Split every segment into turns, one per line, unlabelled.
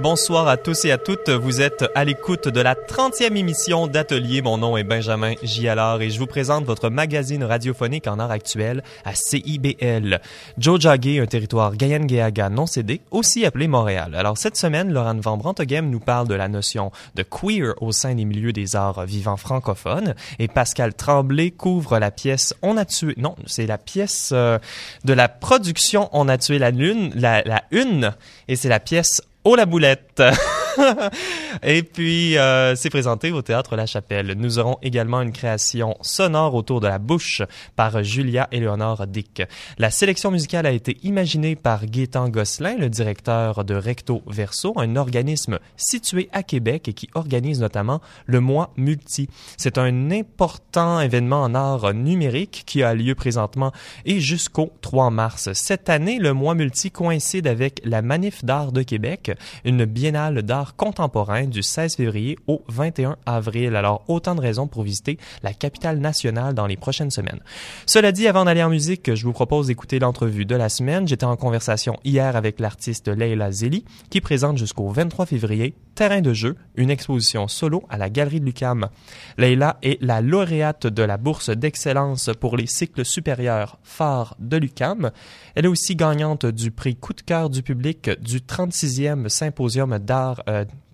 Bonsoir à tous et à toutes. Vous êtes à l'écoute de la 30e émission d'Atelier. Mon nom est Benjamin Gialard et je vous présente votre magazine radiophonique en art actuel à CIBL. Joe Jagé, un territoire Gayen-Geaga non cédé, aussi appelé Montréal. Alors cette semaine, Laurent Van Brantoghem nous parle de la notion de queer au sein des milieux des arts vivants francophones et Pascal Tremblay couvre la pièce On a tué, non, c'est la pièce euh, de la production On a tué la lune, la, la une, et c'est la pièce Oh la boulette Et puis, euh, c'est présenté au Théâtre La Chapelle. Nous aurons également une création sonore autour de la bouche par Julia Eleonore Dick. La sélection musicale a été imaginée par Gaétan Gosselin, le directeur de Recto Verso, un organisme situé à Québec et qui organise notamment le Mois Multi. C'est un important événement en art numérique qui a lieu présentement et jusqu'au 3 mars. Cette année, le Mois Multi coïncide avec la Manif d'art de Québec, une biennale d'art contemporain du 16 février au 21 avril. Alors, autant de raisons pour visiter la capitale nationale dans les prochaines semaines. Cela dit, avant d'aller en musique, je vous propose d'écouter l'entrevue de la semaine. J'étais en conversation hier avec l'artiste Leila Zeli, qui présente jusqu'au 23 février Terrain de jeu, une exposition solo à la Galerie de Lucam. Leila est la lauréate de la bourse d'excellence pour les cycles supérieurs phares de Lucam. Elle est aussi gagnante du prix coup de cœur du public du 36e symposium d'art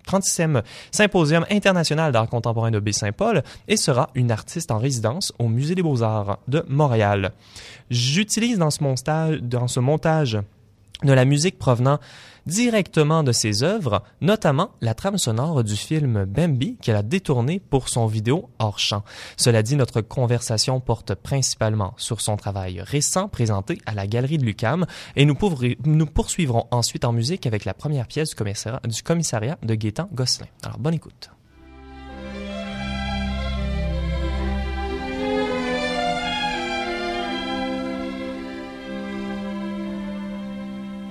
36e euh, Symposium international d'art contemporain de Baie-Saint-Paul et sera une artiste en résidence au Musée des beaux-arts de Montréal. J'utilise dans ce montage, dans ce montage de la musique provenant directement de ses œuvres, notamment la trame sonore du film Bambi qu'elle a détourné pour son vidéo hors champ. Cela dit, notre conversation porte principalement sur son travail récent présenté à la Galerie de Lucam et nous, poursuivrons ensuite en musique avec la première pièce du commissariat, du commissariat de Gaétan Gosselin. Alors, bonne écoute.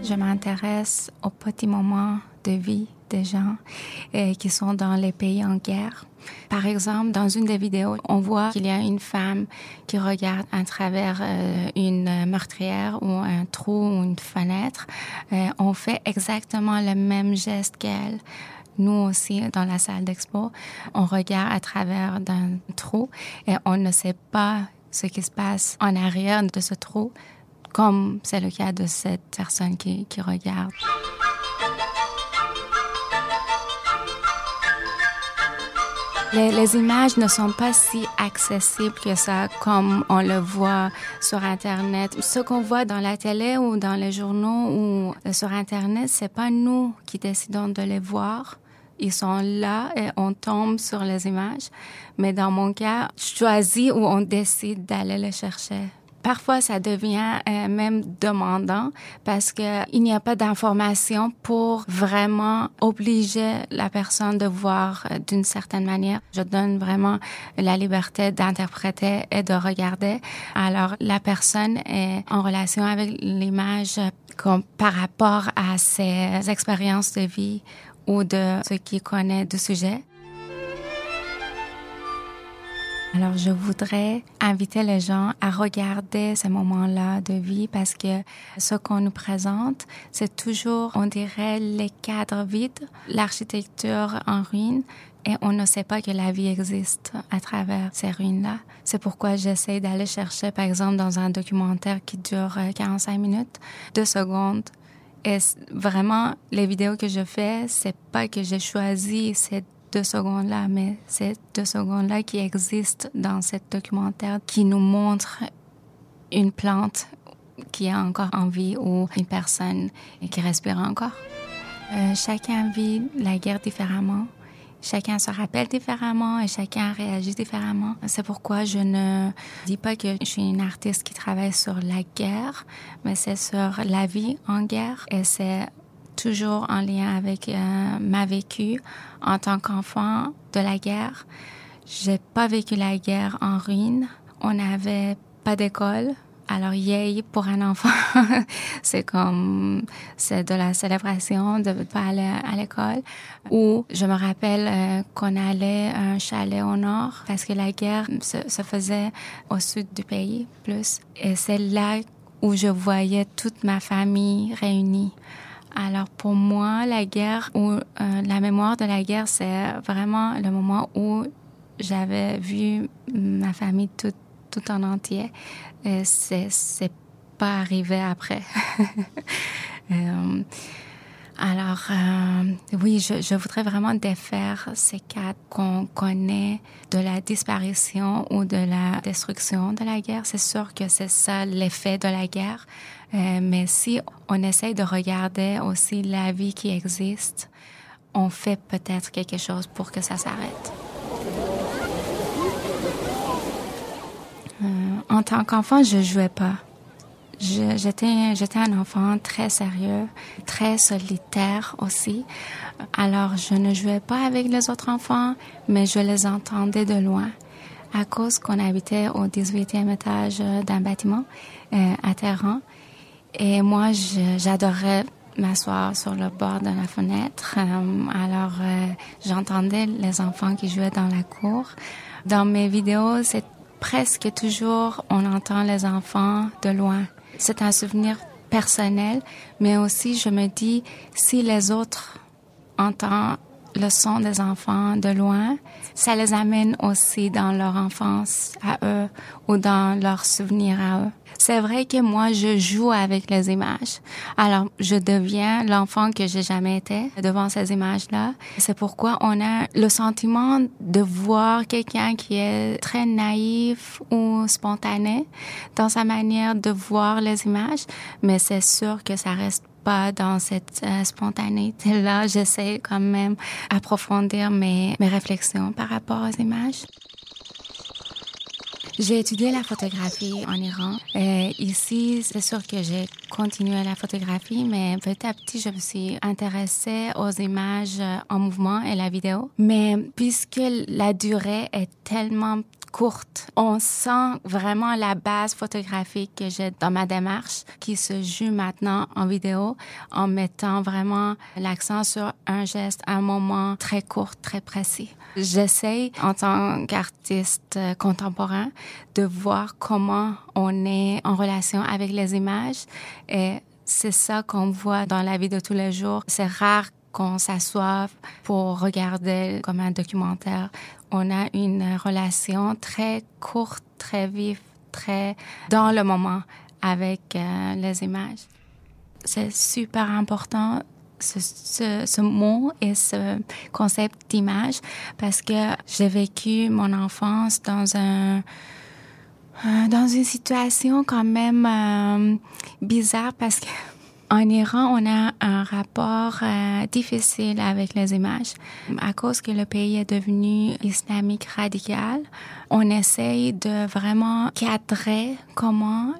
Je m'intéresse aux petits moments de vie des gens euh, qui sont dans les pays en guerre. Par exemple, dans une des vidéos, on voit qu'il y a une femme qui regarde à travers euh, une meurtrière ou un trou ou une fenêtre. Euh, on fait exactement le même geste qu'elle. Nous aussi, dans la salle d'expo, on regarde à travers d'un trou et on ne sait pas ce qui se passe en arrière de ce trou comme c'est le cas de cette personne qui, regarde. Les, images ne sont pas si accessibles que ça comme on le voit sur Internet. Ce qu'on voit dans la télé ou dans les journaux ou sur Internet, c'est pas nous qui décidons de les voir. Ils sont là et on tombe sur les images. Mais dans mon cas, je choisis ou on décide d'aller les chercher. Parfois, ça devient euh, même demandant parce que il n'y a pas d'information pour vraiment obliger la personne de voir euh, d'une certaine manière. Je donne vraiment la liberté d'interpréter et de regarder. Alors, la personne est en relation avec l'image comme par rapport à ses expériences de vie ou de ce qu'il connaît du sujet. Alors, je voudrais inviter les gens à regarder ces moments-là de vie parce que ce qu'on nous présente, c'est toujours, on dirait, les cadres vides, l'architecture en ruine, et on ne sait pas que la vie existe à travers ces ruines-là. C'est pourquoi j'essaie d'aller chercher, par exemple, dans un documentaire qui dure 45 euh, minutes, deux secondes. Et vraiment, les vidéos que je fais, c'est pas que j'ai choisi cette deux secondes-là, mais ces deux secondes-là qui existent dans ce documentaire qui nous montre une plante qui a encore en vie ou une personne qui respire encore. Euh, chacun vit la guerre différemment. Chacun se rappelle différemment et chacun réagit différemment. C'est pourquoi je ne dis pas que je suis une artiste qui travaille sur la guerre, mais c'est sur la vie en guerre et c'est toujours en lien avec euh, ma vécu en tant qu'enfant de la guerre. J'ai pas vécu la guerre en ruine. On n'avait pas d'école. Alors, yay, pour un enfant, c'est comme, c'est de la célébration de pas aller à l'école. Ou, je me rappelle euh, qu'on allait à un chalet au nord parce que la guerre se faisait au sud du pays plus. Et c'est là où je voyais toute ma famille réunie. Alors pour moi, la guerre ou euh, la mémoire de la guerre, c'est vraiment le moment où j'avais vu ma famille toute tout en entier. C'est pas arrivé après. euh, alors, euh, oui, je, je, voudrais vraiment défaire ces cas qu'on connaît de la disparition ou de la destruction de la guerre. C'est sûr que c'est ça l'effet de la guerre. Euh, mais si on essaye de regarder aussi la vie qui existe, on fait peut-être quelque chose pour que ça s'arrête. Euh, en tant qu'enfant, je jouais pas. J'étais, un enfant très sérieux, très solitaire aussi. Alors, je ne jouais pas avec les autres enfants, mais je les entendais de loin. À cause qu'on habitait au 18e étage d'un bâtiment euh, à Terran. Et moi, j'adorais m'asseoir sur le bord de la fenêtre. Euh, alors, euh, j'entendais les enfants qui jouaient dans la cour. Dans mes vidéos, c'est presque toujours, on entend les enfants de loin. C'est un souvenir personnel, mais aussi je me dis, si les autres entendent le son des enfants de loin, ça les amène aussi dans leur enfance à eux ou dans leurs souvenirs à eux. C'est vrai que moi, je joue avec les images. Alors, je deviens l'enfant que j'ai jamais été devant ces images-là. C'est pourquoi on a le sentiment de voir quelqu'un qui est très naïf ou spontané dans sa manière de voir les images, mais c'est sûr que ça reste pas dans cette euh, spontanéité-là. J'essaie quand même approfondir mes, mes réflexions par rapport aux images. J'ai étudié la photographie en Iran. Et ici, c'est sûr que j'ai continué la photographie, mais petit à petit, je me suis intéressée aux images en mouvement et la vidéo. Mais puisque la durée est tellement On sent vraiment la base photographique que j'ai dans ma démarche qui se joue maintenant en vidéo en mettant vraiment l'accent sur un geste, un moment très court, très précis. J'essaie en tant qu'artiste contemporain de voir comment on est en relation avec les images et c'est ça qu'on voit dans la vie de tous les jours. C'est rare qu'on s'assoive pour regarder comme un documentaire. On a une relation très courte, très vive, très dans le moment avec euh, les images. C'est super important ce, mot et ce concept d'image parce que j'ai vécu mon enfance dans un euh, dans une situation quand même euh, bizarre parce que en Iran, on a un rapport euh, difficile avec les images. À cause que le pays est devenu islamique radical, on essaye de vraiment cadrer comment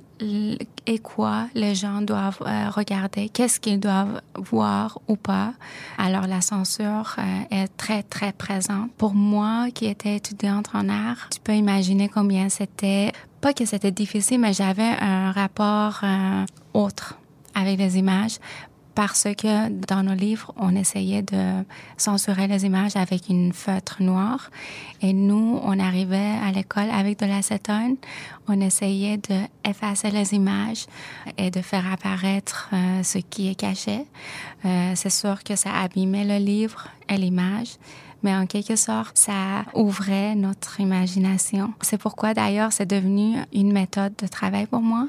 et quoi les gens doivent euh, regarder, qu'est-ce qu'ils doivent voir ou pas. Alors la censure euh, est très très présente. Pour moi qui étais étudiante en art, tu peux imaginer combien c'était, pas que c'était difficile, mais j'avais un rapport autre avec les images parce que dans nos livres, on essayait de censurer les images avec une feutre noire. Et nous, on arrivait à l'école avec de l'acétone. On essayait de effacer les images et de faire apparaître euh, ce qui est caché. Euh, c'est sûr que ça abîmait le livre et l'image. Mais en quelque sorte, ça ouvrait notre imagination. C'est pourquoi d'ailleurs c'est devenu une méthode de travail pour moi.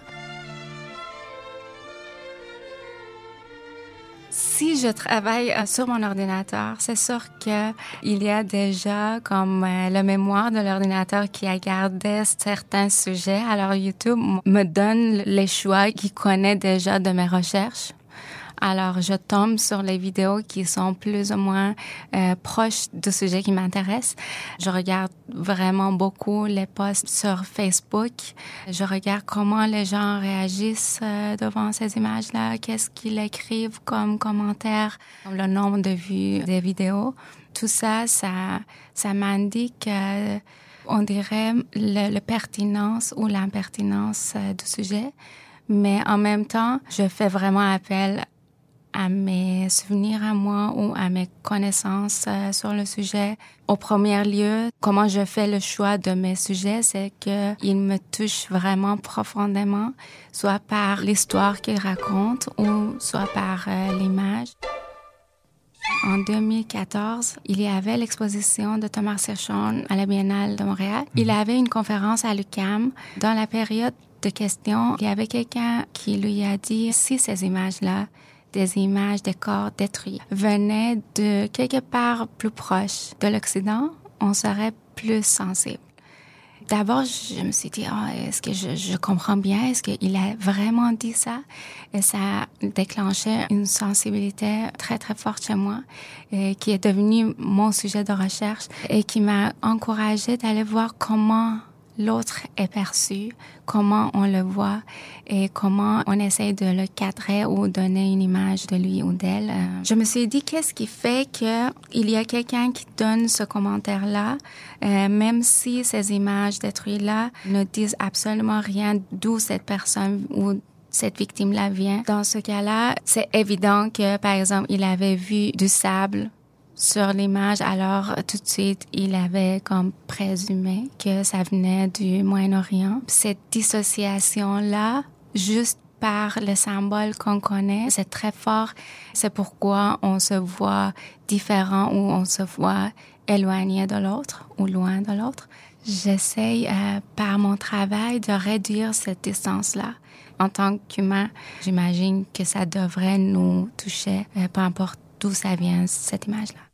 Si je travaille euh, sur mon ordinateur, c'est sûr que il y a déjà comme euh, le mémoire de l'ordinateur qui a gardé certains sujets. Alors YouTube me donne les choix qu'il connaît déjà de mes recherches. Alors, je tombe sur les vidéos qui sont plus ou moins euh, proches du sujet qui m'intéresse. Je regarde vraiment beaucoup les posts sur Facebook. Je regarde comment les gens réagissent euh, devant ces images-là, qu'est-ce qu'ils écrivent comme commentaires, le nombre de vues des vidéos. Tout ça, ça, ça m'indique euh, on dirait le, pertinence ou l'impertinence euh, du sujet, mais en même temps, je fais vraiment appel à mes souvenirs à moi ou à mes connaissances euh, sur le sujet. Au premier lieu, comment je fais le choix de mes sujets, c'est qu'ils me touchent vraiment profondément, soit par l'histoire qu'ils racontent ou soit par euh, l'image. En 2014, il y avait l'exposition de Thomas Serchon à la Biennale de Montréal. Il mhm. avait une conférence à l'UQAM. Dans la période de questions, il y avait quelqu'un qui lui a dit si ces images-là des images des corps détruits venaient de quelque part plus proche de l'Occident, on serait plus sensible. D'abord, je me suis dit, oh, est-ce que je, je, comprends bien? Est-ce qu'il a vraiment dit ça? Et ça a déclenché une sensibilité très, très forte chez moi, et qui est devenue mon sujet de recherche et qui m'a encouragée d'aller voir comment l'autre est perçu, comment on le voit et comment on essaie de le cadrer ou donner une image de lui ou d'elle. Euh, je me suis dit qu'est-ce qui fait que il y a quelqu'un qui donne ce commentaire-là, euh, même si ces images détruites-là ne disent absolument rien d'où cette personne ou cette victime-là vient. Dans ce cas-là, c'est évident que, par exemple, il avait vu du sable sur l'image, alors tout de suite, il avait comme présumé que ça venait du Moyen-Orient. Cette dissociation-là, juste par le symbole qu'on connaît, c'est très fort. C'est pourquoi on se voit différent ou on se voit éloigné de l'autre ou loin de l'autre. J'essaye euh, par mon travail de réduire cette distance-là. En tant qu'humain, j'imagine que ça devrait nous toucher, euh, peu importe d'où ça vient, cette image-là.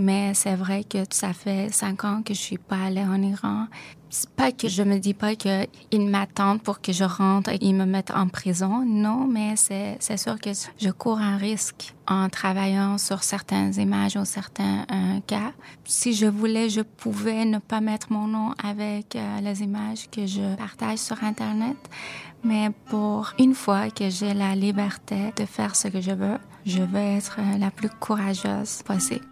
Mais c'est vrai que ça fait cinq ans que je suis pas allée en Iran. C'est pas que je me dis pas qu'ils m'attendent pour que je rentre et qu'ils me mettent en prison. Non, mais c'est, sûr que je cours un risque en travaillant sur certaines images ou certains euh, cas. Si je voulais, je pouvais ne pas mettre mon nom avec euh, les images que je partage sur Internet. Mais pour une fois que j'ai la liberté de faire ce que je veux, je veux être la plus courageuse possible.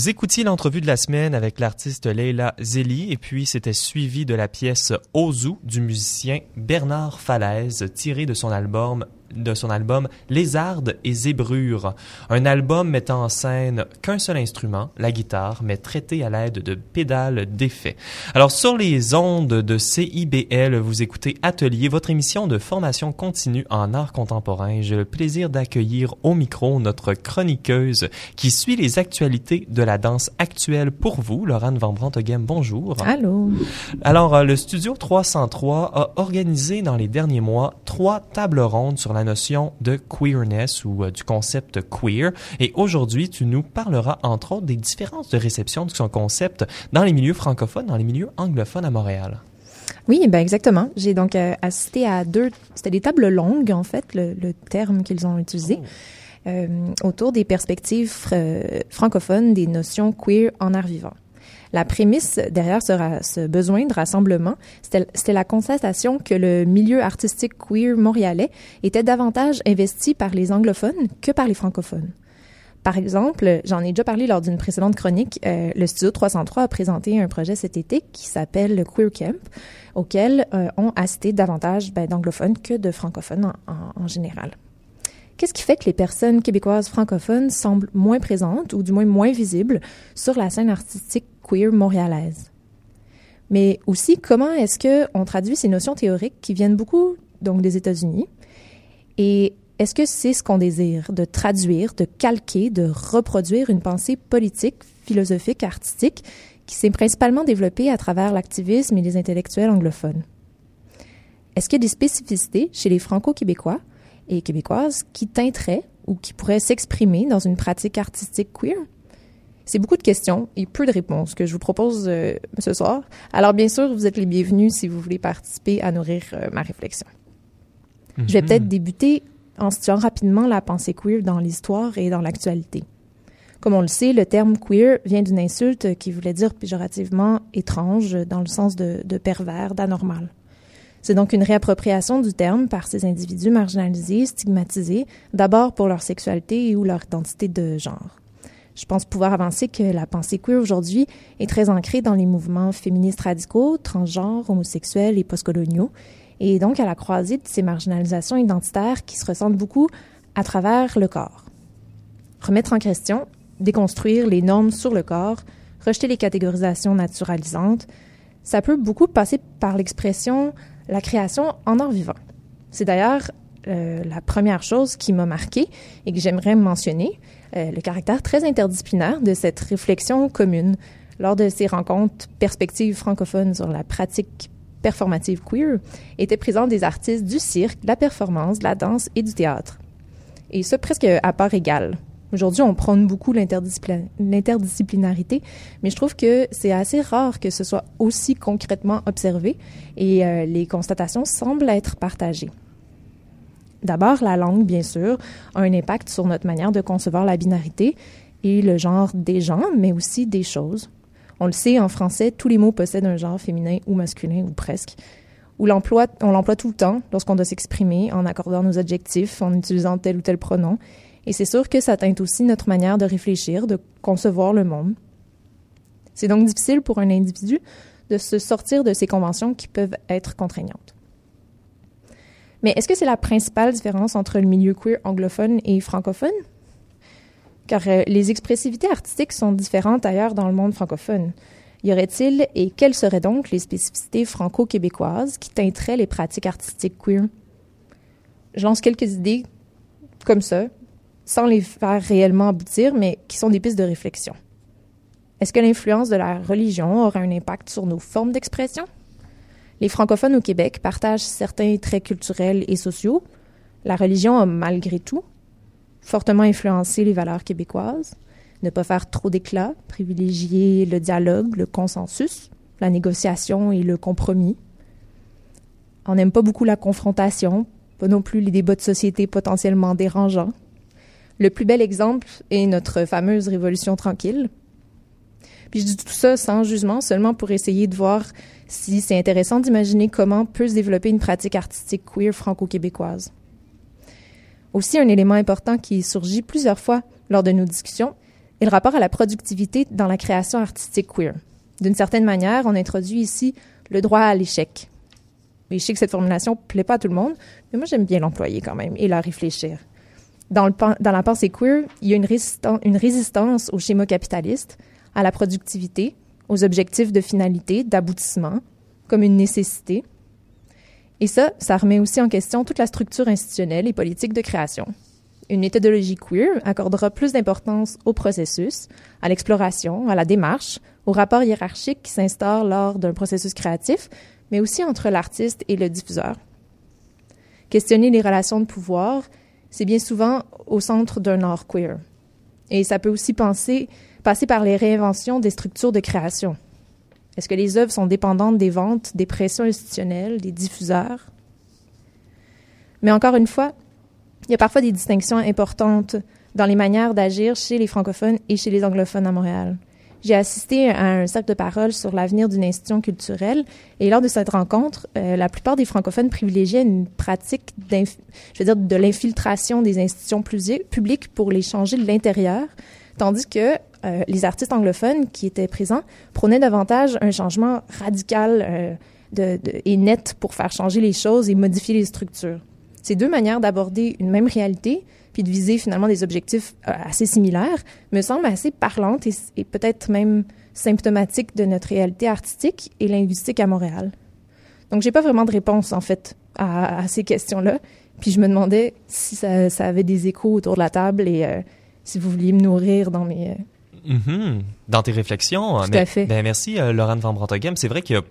Vous écoutiez l'entrevue de la semaine avec l'artiste Leila Zeli et puis c'était suivi de la pièce Ozu du musicien Bernard Falaise tiré de son album de son album Lézardes et Zébrures, un album mettant en scène qu'un seul instrument, la guitare, mais traité à l'aide de pédales d'effet. Alors sur les ondes de CIBL, vous écoutez Atelier, votre émission de formation continue en art contemporain. J'ai le plaisir d'accueillir au micro notre chroniqueuse qui suit les actualités de la danse actuelle pour vous, Laurent Van Branteghem. Bonjour.
Allô.
Alors, euh, le Studio 303 a organisé dans les derniers mois trois tables rondes sur la notion de queerness ou euh, du concept queer. Et aujourd'hui, tu nous parleras entre autres des différences de réception de son concept dans les milieux francophones, dans les milieux anglophones à Montréal.
Oui, ben exactement. J'ai donc euh, assisté à deux, c'était des tables longues en fait, le, le terme qu'ils ont utilisé, oh. euh, autour des perspectives francophones des notions queer en art vivant. La prémisse derrière ce, besoin de rassemblement, c'était la constatation que le milieu artistique queer montréalais était davantage investi par les anglophones que par les francophones. Par exemple, j'en ai déjà parlé lors d'une précédente chronique, euh, le Studio 303 a présenté un projet cet été qui s'appelle le Queer Camp, auquel euh, ont assisté davantage ben, d'anglophones que de francophones en, en général. Qu'est-ce qui fait que les personnes québécoises francophones semblent moins présentes ou du moins moins visibles sur la scène artistique queer montréalaise? Mais aussi, comment est-ce qu'on traduit ces notions théoriques qui viennent beaucoup donc des États-Unis? Et est-ce que c'est ce qu'on désire, de traduire, de calquer, de reproduire une pensée politique, philosophique, artistique, qui s'est principalement développée à travers l'activisme et les intellectuels anglophones? Est-ce qu'il y a des spécificités chez les franco-québécois et québécoises qui teinteraient ou qui pourraient s'exprimer dans une pratique artistique queer? C'est beaucoup de questions et peu de réponses que je vous propose euh, ce soir. Alors bien sûr, vous êtes les bienvenus si vous voulez participer à nourrir euh, ma réflexion. Je vais mhm. peut-être débuter en situant rapidement la pensée queer dans l'histoire et dans l'actualité. Comme on le sait, le terme queer vient d'une insulte qui voulait dire péjorativement étrange dans le sens de, de pervers, d'anormal. C'est donc une réappropriation du terme par ces individus marginalisés, stigmatisés, d'abord pour leur sexualité ou leur identité de genre. Je pense pouvoir avancer que la pensée queer aujourd'hui est très ancrée dans les mouvements féministes radicaux, transgenres, homosexuels et postcoloniaux, et donc à la croisée de ces marginalisations identitaires qui se ressentent beaucoup à travers le corps. Remettre en question, déconstruire les normes sur le corps, rejeter les catégorisations naturalisantes, ça peut beaucoup passer par l'expression la création en art vivant. C'est d'ailleurs euh, la première chose qui m'a marqué et que j'aimerais mentionner, euh, le caractère très interdisciplinaire de cette réflexion commune lors de ces rencontres perspectives francophones sur la pratique performative queer, étaient présents des artistes du cirque, de la performance, de la danse et du théâtre. Et ce, presque à part égale. Aujourd'hui, on prône beaucoup l'interdisciplinarité, mais je trouve que c'est assez rare que ce soit aussi concrètement observé et euh, les constatations semblent être partagées. D'abord, la langue, bien sûr, a un impact sur notre manière de concevoir la binarité et le genre des gens, mais aussi des choses. On le sait, en français, tous les mots possèdent un genre féminin ou masculin, ou presque. L'emploi, on l'emploie tout le temps lorsqu'on doit s'exprimer en accordant nos adjectifs, en utilisant tel ou tel pronom. Et c'est sûr que ça teinte aussi notre manière de réfléchir, de concevoir le monde. C'est donc difficile pour un individu de se sortir de ces conventions qui peuvent être contraignantes. Mais est-ce que c'est la principale différence entre le milieu queer anglophone et francophone? car euh, les expressivités artistiques sont différentes ailleurs dans le monde francophone. Y aurait-il et quelles seraient donc les spécificités franco-québécoises qui teinteraient les pratiques artistiques queer? Je lance quelques idées comme ça, sans les faire réellement aboutir, mais qui sont des pistes de réflexion. Est-ce que l'influence de la religion aura un impact sur nos formes d'expression? Les francophones au Québec partagent certains traits culturels et sociaux. La religion a malgré tout fortement influencer les valeurs québécoises, ne pas faire trop d'éclat, privilégier le dialogue, le consensus, la négociation et le compromis. On n'aime pas beaucoup la confrontation, pas non plus les débats de société potentiellement dérangeants. Le plus bel exemple est notre fameuse Révolution tranquille. Puis je dis tout ça sans jugement, seulement pour essayer de voir si c'est intéressant d'imaginer comment peut se développer une pratique artistique queer franco-québécoise. Aussi, un élément important qui surgit plusieurs fois lors de nos discussions est le rapport à la productivité dans la création artistique queer. D'une certaine manière, on introduit ici le droit à l'échec. et je sais que cette formulation plaît pas à tout le monde, mais moi j'aime bien l'employer quand même et la réfléchir. Dans, la pensée queer, il y a une résistance au schéma capitaliste, à la productivité, aux objectifs de finalité, d'aboutissement, comme une nécessité. Et ça, ça remet aussi en question toute la structure institutionnelle et politique de création. Une méthodologie queer accordera plus d'importance au processus, à l'exploration, à la démarche, au rapport hiérarchique qui s'instaure lors d'un processus créatif, mais aussi entre l'artiste et le diffuseur. Questionner les relations de pouvoir, c'est bien souvent au centre d'un art queer. Et ça peut aussi penser, passer par les réinventions des structures de création. Est-ce que les œuvres sont dépendantes des ventes, des pressions institutionnelles, des diffuseurs? Mais encore une fois, il y a parfois des distinctions importantes dans les manières d'agir chez les francophones et chez les anglophones à Montréal. J'ai assisté à un cercle de parole sur l'avenir d'une institution culturelle et lors de cette rencontre, euh, la plupart des francophones privilégiaient une pratique de l'infiltration des institutions publiques pour les changer de l'intérieur, tandis que euh, les artistes anglophones qui étaient présents prônaient davantage un changement radical euh, et net pour faire changer les choses et modifier les structures. Ces deux manières d'aborder une même réalité puis de viser finalement des objectifs euh, assez similaires, me semble assez parlante et, peut-être même symptomatique de notre réalité artistique et linguistique à Montréal. Donc, j'ai pas vraiment de réponse, en fait, à, ces questions-là. Puis je me demandais si ça, avait des échos autour de la table et si vous vouliez me nourrir dans mes...
Euh, mm-hmm. Dans tes réflexions.
Tout à fait.
Ben, merci, Laurent Van Brantoghem. C'est vrai qu'il y a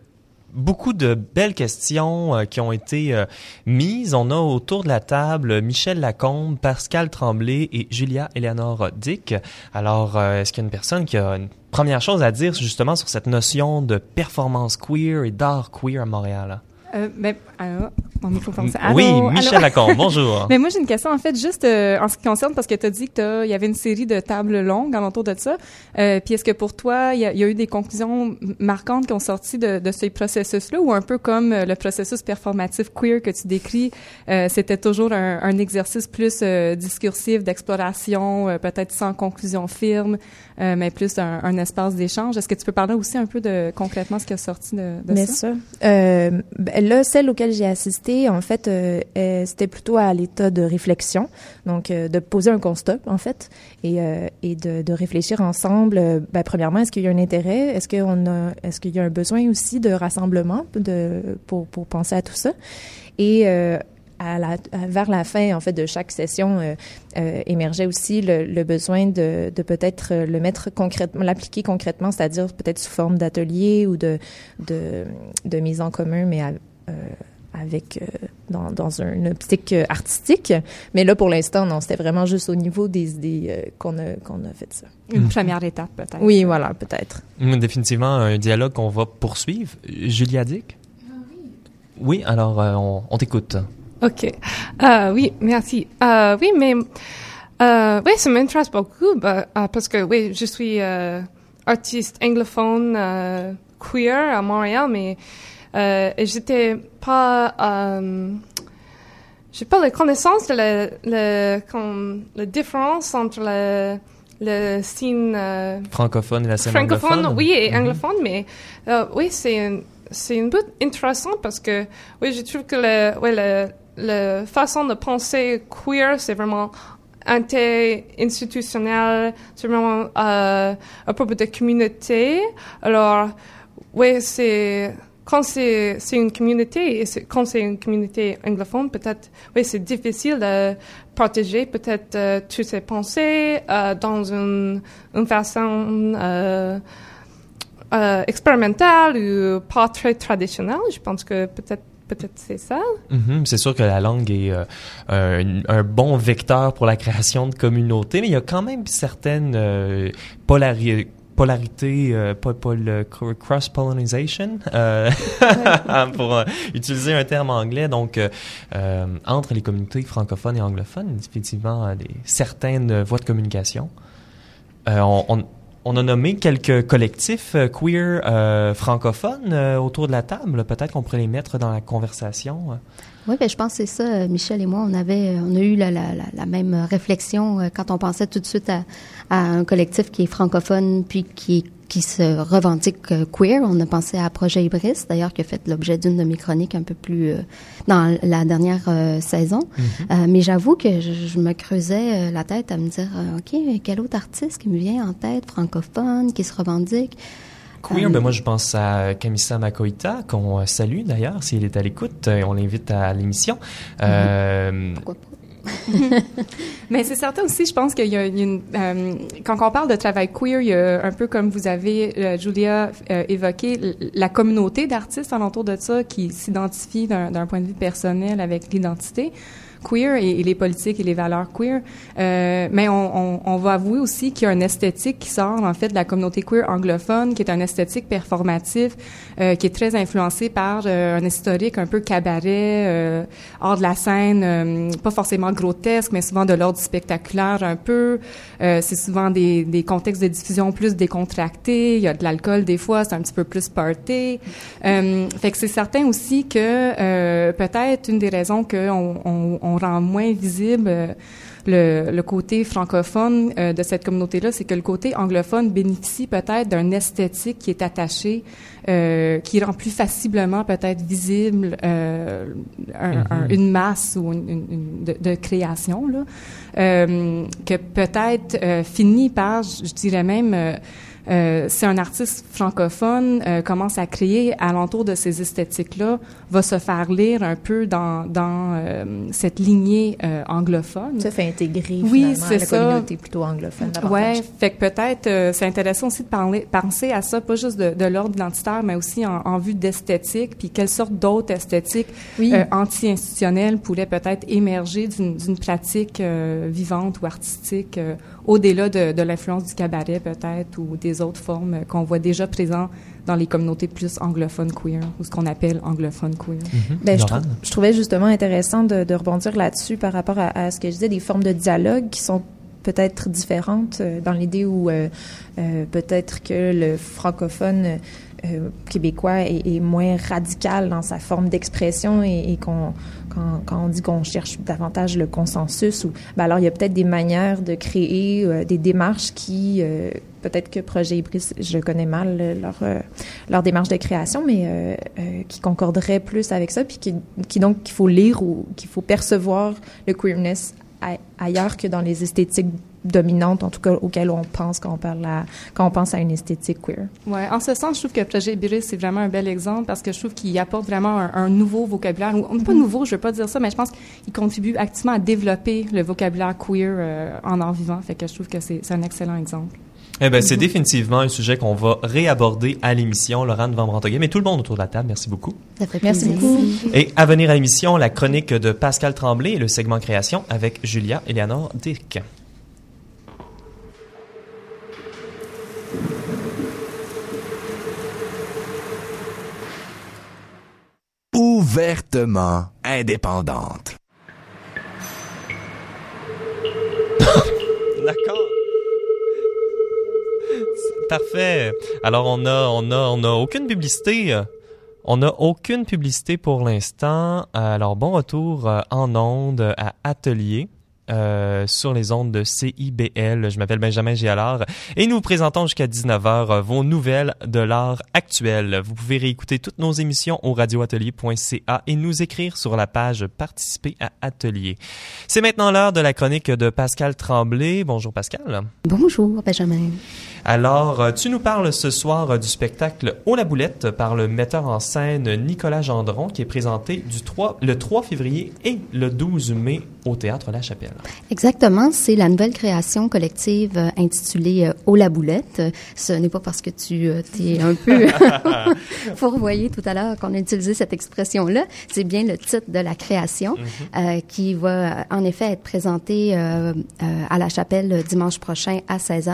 beaucoup de belles questions euh, qui ont été euh, mises. On a autour de la table Michel Lacombe, Pascal Tremblay et Julia Eleanor Dick. Alors, euh, est-ce qu'il y a une personne qui a une première chose à dire justement sur cette notion de performance queer et d'art queer à Montréal?
Euh, ben, alors, mon micro
Oui, Michel Lacombe, bonjour.
Mais moi, j'ai une question, en fait, juste euh, en ce qui concerne, parce que tu as dit qu'il y avait une série de tables longues alentour de ça. Euh, puis est-ce que pour toi, il y, y, a eu des conclusions marquantes qui ont sorti de, de ce processus-là, ou un peu comme euh, le processus performatif queer que tu décris, euh, c'était toujours un, un, exercice plus discursif d'exploration, peut-être sans conclusion firme, mais plus un, un espace d'échange? Est-ce que tu peux parler aussi un peu de concrètement ce qui a sorti de, de
mais
ça?
ça. Ben, là, celle auquel j'ai assisté, en fait, euh, c'était plutôt à l'état de réflexion, donc euh, de poser un constat, en fait, et, euh, et de, de, réfléchir ensemble. Ben, premièrement, est-ce qu'il y a un intérêt? Est-ce qu'on a, est-ce qu'il y a un besoin aussi de rassemblement de pour pour penser à tout ça? Et à la, vers la fin en fait de chaque session euh, euh, émergeait aussi le, besoin de, de peut-être le mettre concrètement, l'appliquer concrètement, c'est-à-dire peut-être sous forme d'atelier ou de, de, de mise en commun, mais à, euh, avec euh, dans, dans une optique artistique. Mais là, pour l'instant, non, c'était vraiment juste au niveau des idées euh, qu'on a, qu'on a fait ça.
Une mm. première étape, peut-être.
Oui, voilà, peut-être.
Définitivement, un dialogue qu'on va poursuivre. Julia Dick? Ah oui. Oui, alors on, on t'écoute.
OK. Euh, oui, merci. Euh, oui, mais euh, oui, ça m'intéresse beaucoup bah, euh, parce que oui, je suis euh, artiste anglophone euh, queer à Montréal, mais euh, j'étais pas euh, j'ai pas la connaissance de la, la, comme, la différence entre le, le scène euh,
francophone et la scène
francophone,
anglophone.
oui, et mm-hmm. anglophone, mais oui, c'est c'est une bout intéressant parce que oui, je trouve que le, ouais, le, la façon de penser queer, c'est vraiment anti-institutionnel, c'est vraiment à propos de communauté. Alors, oui, c'est quand c'est une communauté quand c'est une communauté anglophone, peut-être oui, c'est difficile de protéger peut-être euh, toutes ces pensées euh, dans une, une façon euh, expérimentale ou pas très traditionnelle. Je pense que peut-être peut-être c'est ça.
Mm-hmm. C'est sûr que la langue est un, bon vecteur pour la création de communautés, mais il y a quand même certaines polarités polarité, euh, cross-pollination, euh, pour euh, utiliser un terme anglais. Donc, entre les communautés francophones et anglophones, effectivement, des, certaines voies de communication. on, on on a nommé quelques collectifs queer euh, francophones euh, autour de la table. Peut-être qu'on pourrait les mettre dans la conversation.
Oui, ben, je pense que c'est ça. Michel et moi, on avait, on a eu la, la, la, même réflexion quand on pensait tout de suite à, à, un collectif qui est francophone puis qui est qui se revendiquent euh, queer. On a pensé à Projet Ibris, d'ailleurs, qui a fait l'objet d'une de mes chroniques un peu plus dans la dernière saison. Mm-hmm. mais j'avoue que je, me creusais la tête à me dire, OK, quel autre artiste qui me vient en tête, francophone, qui se revendique?
Queer, ben moi je pense à Kamisa Makoita, qu'on salue d'ailleurs, s'il est à l'écoute, on l'invite à l'émission.
Mm-hmm. Pourquoi pas?
Mais c'est certain aussi, je pense qu'il y a une... Euh, quand on parle de travail queer, il y a un peu comme vous avez, euh, Julia, euh, évoqué, la communauté d'artistes alentour de ça qui s'identifient d'un point de vue personnel avec l'identité queer et, les politiques et les valeurs queer. Euh, mais on, on, on, va avouer aussi qu'il y a une esthétique qui sort en fait de la communauté queer anglophone, qui est une esthétique performative, euh, qui est très influencée par euh, un historique un peu cabaret, euh, hors de la scène, euh, pas forcément grotesque, mais souvent de l'ordre spectaculaire un peu. c'est souvent des, des contextes de diffusion plus décontractés. Il y a de l'alcool des fois, c'est un petit peu plus party. fait que c'est certain aussi que peut-être une des raisons qu'on on, on rend moins visible euh, le, le, côté francophone euh, de cette communauté-là, c'est que le côté anglophone bénéficie peut-être d'un esthétique qui est attaché, euh, qui rend plus facilement peut-être visible un, mm-hmm. une masse ou une, une, de, de, création, là, que peut-être finit par, je dirais même, euh, si un artiste francophone euh, commence à créer alentour de ces esthétiques-là, va se faire lire un peu dans, dans euh, cette lignée euh, anglophone.
Ça fait intégrer oui, c'est la ça. communauté plutôt anglophone.
Ouais, fait que peut-être c'est intéressant aussi de parler, penser à ça, pas juste de, de l'ordre identitaire, mais aussi en, en vue d'esthétique, puis quelle sorte d'autres esthétiques oui. anti-institutionnelles pourraient peut-être émerger d'une pratique vivante ou artistique au-delà de, de l'influence du cabaret peut-être ou des autres formes qu'on voit déjà présentes dans les communautés plus anglophones queer ou ce qu'on appelle anglophone queer.
Mm-hmm. ben, je, je, trouvais justement intéressant de, de rebondir là-dessus par rapport à, à, ce que je disais, des formes de dialogue qui sont peut-être différentes euh, dans l'idée où euh, euh, peut-être que le francophone euh, québécois est, est, moins radical dans sa forme d'expression et, et qu'on quand, quand, on dit qu'on cherche davantage le consensus ou ben alors il y a peut-être des manières de créer euh, des démarches qui euh, peut-être que projet Ibris je connais mal leur euh, leur démarche de création mais euh, euh, qui concorderait plus avec ça puis qui, qui donc qu'il faut lire ou qu'il faut percevoir le queerness ailleurs que dans les esthétiques dominante, en tout cas auquel on pense quand on parle à, quand on pense à une esthétique queer.
Ouais, en ce sens, je trouve que le projet Ibiris c'est vraiment un bel exemple parce que je trouve qu'il apporte vraiment un, un, nouveau vocabulaire. Ou, pas mm-hmm. nouveau, je veux pas dire ça, mais je pense qu'il contribue activement à développer le vocabulaire queer euh, en art vivant. Fait que je trouve que c'est un excellent exemple.
Eh ben, c'est définitivement un sujet qu'on va réaborder à l'émission. Laurent Van Brantoguet, mais tout le monde autour de la table, merci beaucoup.
merci beaucoup.
Et à venir à l'émission, la chronique de Pascal Tremblay et le segment création avec Julia Eleanor Dick.
ouvertement indépendante.
D'accord. Parfait. Alors on a on a on a aucune publicité. On n'a aucune publicité pour l'instant. Alors bon retour euh, en onde à Atelier. Euh, sur les ondes de CIBL. Je m'appelle Benjamin Gialard et nous vous présentons jusqu'à 19h euh, vos nouvelles de l'art actuel. Vous pouvez réécouter toutes nos émissions au radioatelier.ca et nous écrire sur la page Participer à Atelier. C'est maintenant l'heure de la chronique de Pascal Tremblay. Bonjour Pascal.
Bonjour Benjamin.
Alors, euh, tu nous parles ce soir du spectacle Au la boulette par le metteur en scène Nicolas Gendron qui est présenté du 3, le 3 février et le 12 mai au Théâtre La Chapelle.
Exactement, c'est la nouvelle création collective euh, intitulée euh, Au la boulette. Ce n'est pas parce que tu t'es un peu fourvoyé tout à l'heure qu'on a utilisé cette expression-là. C'est bien le titre de la création mm-hmm. qui va en effet être présenté à La Chapelle dimanche prochain à 16h.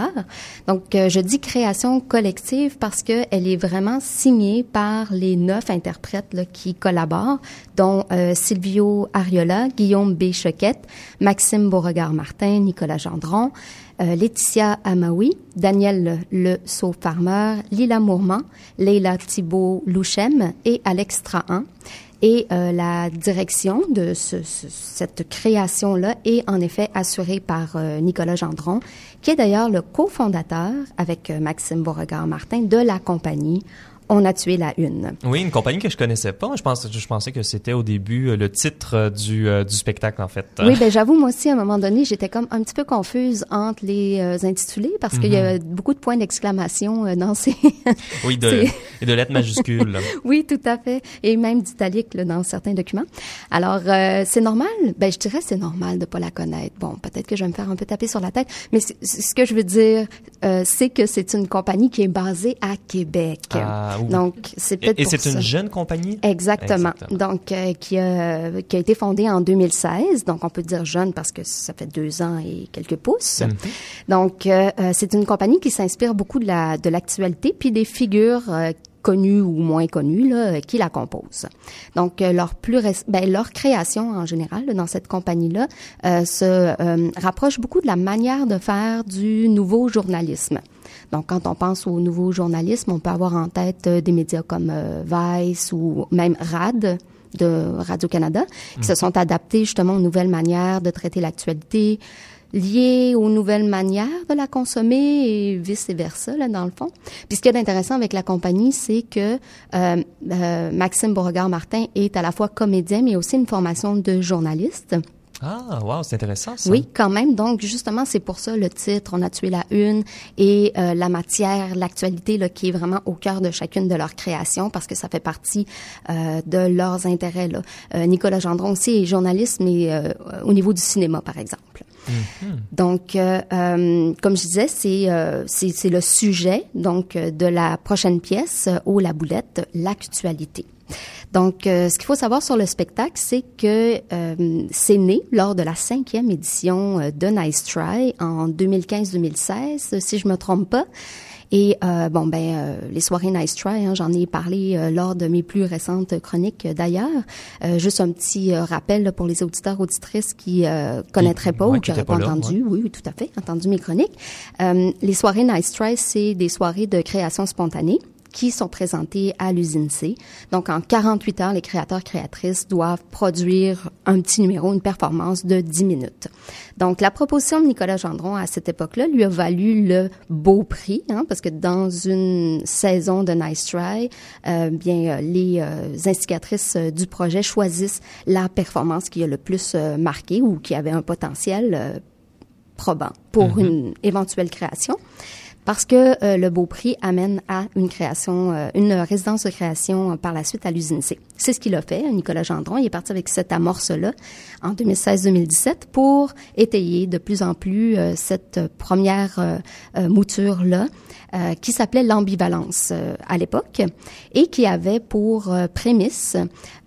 Donc, je dis création collective parce que elle est vraiment signée par les neuf interprètes là, qui collaborent, dont euh, Silvio Ariola, Guillaume B. Choquette, Maxime Beauregard-Martin, Nicolas Gendron, Laetitia Amaoui, Daniel Le Sceau-Farmer, Lila Mourmand, Leila Thibault-Louchem et Alex Trahan. Et euh, la direction de ce, ce, cette création-là est en effet assurée par euh, Nicolas Gendron, qui est d'ailleurs le cofondateur avec euh, Maxime Beauregard-Martin de la compagnie on a tué la une.
Oui, une compagnie que je connaissais pas. Je pensais, je pensais que c'était au début euh, le titre euh, du, euh, du spectacle, en fait.
Oui, ben j'avoue, moi aussi, à un moment donné, j'étais comme un petit peu confuse entre les intitulés parce qu'il y a mhm. beaucoup de points d'exclamation dans ces...
oui, de, et de lettres majuscules.
oui, tout à fait. Et même d'italique dans certains documents. Alors, c'est normal? Ben, je dirais c'est normal de pas la connaître. Bon, peut-être que je vais me faire un peu taper sur la tête, mais ce que je veux dire, c'est que c'est une compagnie qui est basée à Québec.
Ah. Ah
Donc, c'est peut-être
Et, c'est une jeune compagnie?
Exactement. Donc, euh, qui, a, qui a été fondée en 2016. Donc, on peut dire jeune parce que ça fait deux ans et quelques pouces. Mhm. Donc, euh, euh, c'est une compagnie qui s'inspire beaucoup de la de l'actualité puis des figures connues ou moins connues là, qui la composent. Donc leur plus ben, leur création en général dans cette compagnie là se rapproche beaucoup de la manière de faire du nouveau journalisme. Donc, quand on pense au nouveau journalisme, on peut avoir en tête euh, des médias comme euh, Vice ou même RAD de Radio-Canada, qui se mm. sont adaptés justement aux nouvelles manières de traiter l'actualité, liées aux nouvelles manières de la consommer et vice-versa, là, dans le fond. Puis ce qui est intéressant avec la compagnie, c'est que euh, euh, Maxime Beauregard-Martin est à la fois comédien, mais aussi une formation de journaliste.
Ah, wow, c'est intéressant ça.
Oui, quand même. Donc, justement, c'est pour ça le titre, on a tué la une et euh, la matière, l'actualité, là, qui est vraiment au cœur de chacune de leurs créations parce que ça fait partie euh, de leurs intérêts. Là. Euh, Nicolas Gendron aussi est journaliste, mais euh, au niveau du cinéma, par exemple. Mm-hmm. Donc, euh, comme je disais, c'est c'est le sujet donc de la prochaine pièce, au la boulette, l'actualité. Donc, euh, ce qu'il faut savoir sur le spectacle, c'est que euh, c'est né lors de la cinquième édition euh, de Nice Try en 2015-2016, si je me trompe pas. Et euh, bon, ben les soirées Nice Try, hein, j'en ai parlé lors de mes plus récentes chroniques d'ailleurs. juste un petit rappel pour les auditeurs auditrices qui connaîtraient pas ou qui n'auraient pas, entendu, oui, oui, tout à fait, entendu mes chroniques. les soirées Nice Try, c'est des soirées de création spontanée qui sont présentés à l'usine C. Donc, en 48 heures, les créateurs créatrices doivent produire un petit numéro, une performance de 10 minutes. Donc, la proposition de Nicolas Gendron à cette époque-là lui a valu le beau prix, hein, parce que dans une saison de Nice Try, euh, bien, euh, les euh, instigatrices euh, du projet choisissent la performance qui a le plus marqué ou qui avait un potentiel probant pour mm-hmm. une éventuelle création parce que euh, le beau prix amène à une création, euh, une résidence de création euh, par la suite à l'usine C. C'est ce qu'il a fait, Nicolas Gendron. Il est parti avec cette amorce-là en 2016-2017 pour étayer de plus en plus cette première mouture-là. qui s'appelait l'ambivalence à l'époque et qui avait pour prémisse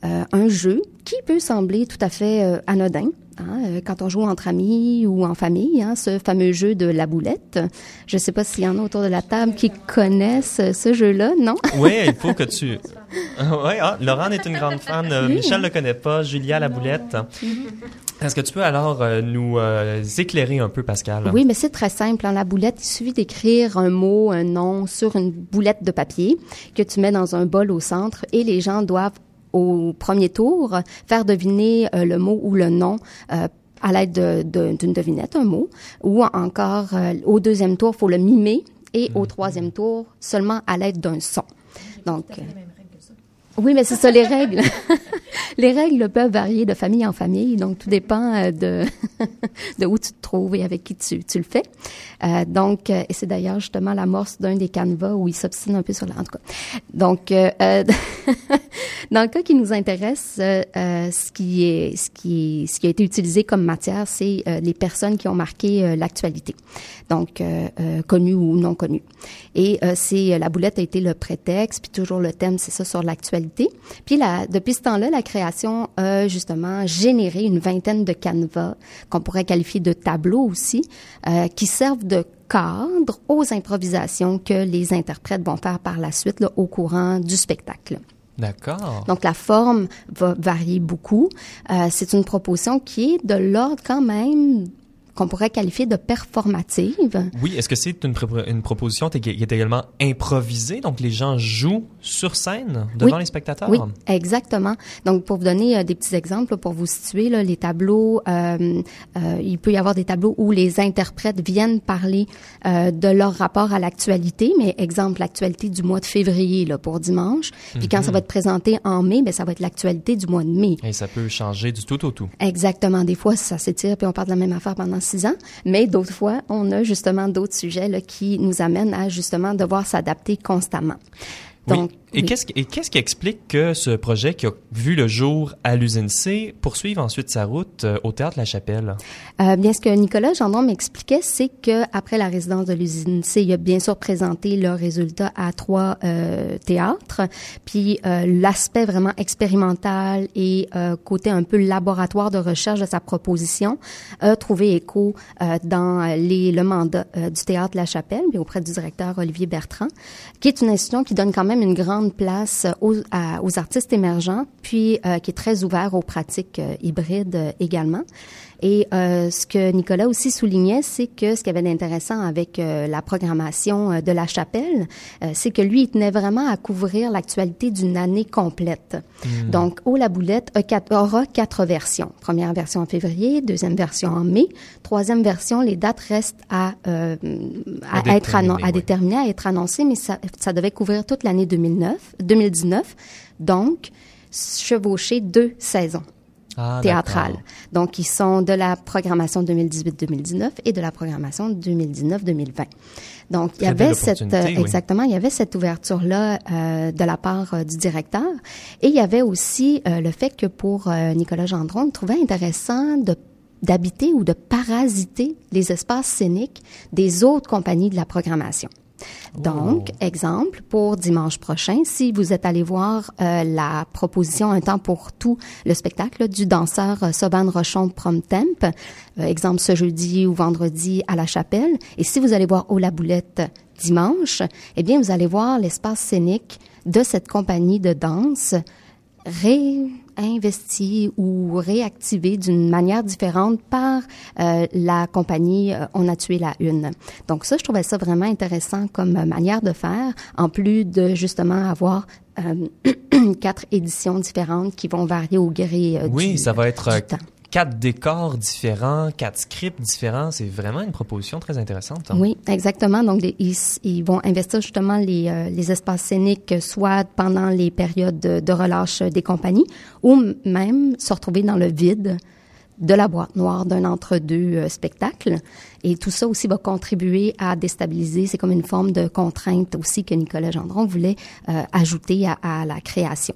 un jeu qui peut sembler tout à fait anodin, Hein, euh, quand on joue entre amis ou en famille, hein, ce fameux jeu de la boulette. Je ne sais pas s'il y en a autour de la table qui connaissent ce jeu-là, non?
Oui, il faut que tu... oui, ah, Laurent est une grande fan. Euh, Michel ne le connaît pas. Julia la boulette. Mm-hmm. Est-ce que tu peux alors euh, nous éclairer un peu, Pascal?
Oui, mais c'est très simple. Hein. La boulette, il suffit d'écrire un mot, un nom sur une boulette de papier que tu mets dans un bol au centre et les gens doivent au premier tour, faire deviner euh, le mot ou le nom euh, à l'aide d'une devinette, un mot, ou encore euh, au deuxième tour, faut le mimer, et au mhm. troisième tour, seulement à l'aide d'un son. Donc, oui, mais c'est ça les règles. les règles peuvent varier de famille en famille, donc tout dépend euh, de de où tu te trouves et avec qui tu, tu le fais. Euh, donc, euh, et c'est d'ailleurs justement l'amorce d'un des canevas où il s'obstine un peu sur la. En tout cas, donc dans le cas qui nous intéresse, ce qui est ce qui ce qui a été utilisé comme matière, c'est les personnes qui ont marqué l'actualité, donc connues ou non connues. Et c'est la boulette a été le prétexte, puis toujours le thème, c'est ça sur l'actualité puis là, depuis ce temps-là, création a justement généré une vingtaine de canevas qu'on pourrait qualifier de tableaux aussi, euh, qui servent de cadre aux improvisations que les interprètes vont faire par la suite là, au courant du spectacle.
D'accord.
Donc la forme va varier beaucoup. Euh, c'est une proposition qui est de l'ordre quand même qu'on pourrait qualifier de performative.
Oui, est-ce que c'est une, une proposition qui est également improvisée, donc les gens jouent sur scène devant les spectateurs?
Oui, exactement. Donc, pour vous donner euh, des petits exemples, pour vous situer, là, les tableaux, euh, euh, il peut y avoir des tableaux où les interprètes viennent parler de leur rapport à l'actualité, mais exemple, l'actualité du mois de février là, pour dimanche. Puis quand ça mhm. va être présenté en mai, ben, ça va être l'actualité du mois de mai.
Et ça peut changer du tout au tout.
Exactement. Des fois, ça s'étire, puis on parle de la même affaire pendant six ans. Mais d'autres fois, on a justement d'autres sujets là, qui nous amènent à justement devoir s'adapter constamment.
Donc, et qu'est-ce qui explique que ce projet qui a vu le jour à l'usine C poursuive ensuite sa route euh, au théâtre La Chapelle?
Euh, Bien, ce que Nicolas Gendron m'expliquait, c'est que après la résidence de l'usine C, il a bien sûr présenté leurs résultats à trois euh, théâtres, puis euh, l'aspect vraiment expérimental et euh, côté un peu laboratoire de recherche de sa proposition a trouvé écho dans les, le mandat du théâtre La Chapelle, puis auprès du directeur Olivier Bertrand, qui est une institution qui donne quand même une grande place aux, aux artistes émergents, puis euh, qui est très ouvert aux pratiques euh, hybrides euh, également. Et euh, ce que Nicolas aussi soulignait, c'est que ce qui avait d'intéressant avec euh, la programmation euh, de la chapelle, c'est que lui, il tenait vraiment à couvrir l'actualité d'une année complète. Hmm. Donc, Au La Boulette aura quatre versions. Première version en février, deuxième version en mai, troisième version, les dates restent à, à, à être à déterminer, à être annoncées, mais ça, ça devait couvrir toute l'année 2009, 2019. Donc, chevaucher deux saisons ah, théâtrale. Donc, ils sont de la programmation 2018-2019 et de la programmation 2019-2020. Donc, il y avait cette euh, exactement, il y avait cette ouverture là euh, de la part euh, du directeur, et il y avait aussi euh, le fait que pour Nicolas Gendron, il trouvait intéressant de d'habiter ou de parasiter les espaces scéniques des autres compagnies de la programmation. Donc, oh. exemple, pour dimanche prochain, si vous êtes allé voir euh, la proposition Un temps pour tout, le spectacle du danseur euh, Soban Rochon Prom Temp, euh, exemple ce jeudi ou vendredi à la chapelle, et si vous allez voir Au la Boulette dimanche, eh bien, vous allez voir l'espace scénique de cette compagnie de danse réinvesti ou réactivé d'une manière différente par euh, la compagnie euh, On a tué la une. Donc ça, je trouvais ça vraiment intéressant comme manière de faire, en plus de justement avoir euh, quatre éditions différentes qui vont varier au gré
oui,
du,
ça va être
temps
quatre décors différents, quatre scripts différents. C'est vraiment une proposition très intéressante. Hein.
Oui, exactement. Donc, ils, vont investir justement les, euh, les, espaces scéniques, soit pendant les périodes de, relâche des compagnies, ou même se retrouver dans le vide de la boîte noire d'un entre-deux euh, spectacles. Et tout ça aussi va contribuer à déstabiliser. C'est comme une forme de contrainte aussi que Nicolas Gendron voulait euh, ajouter à la création.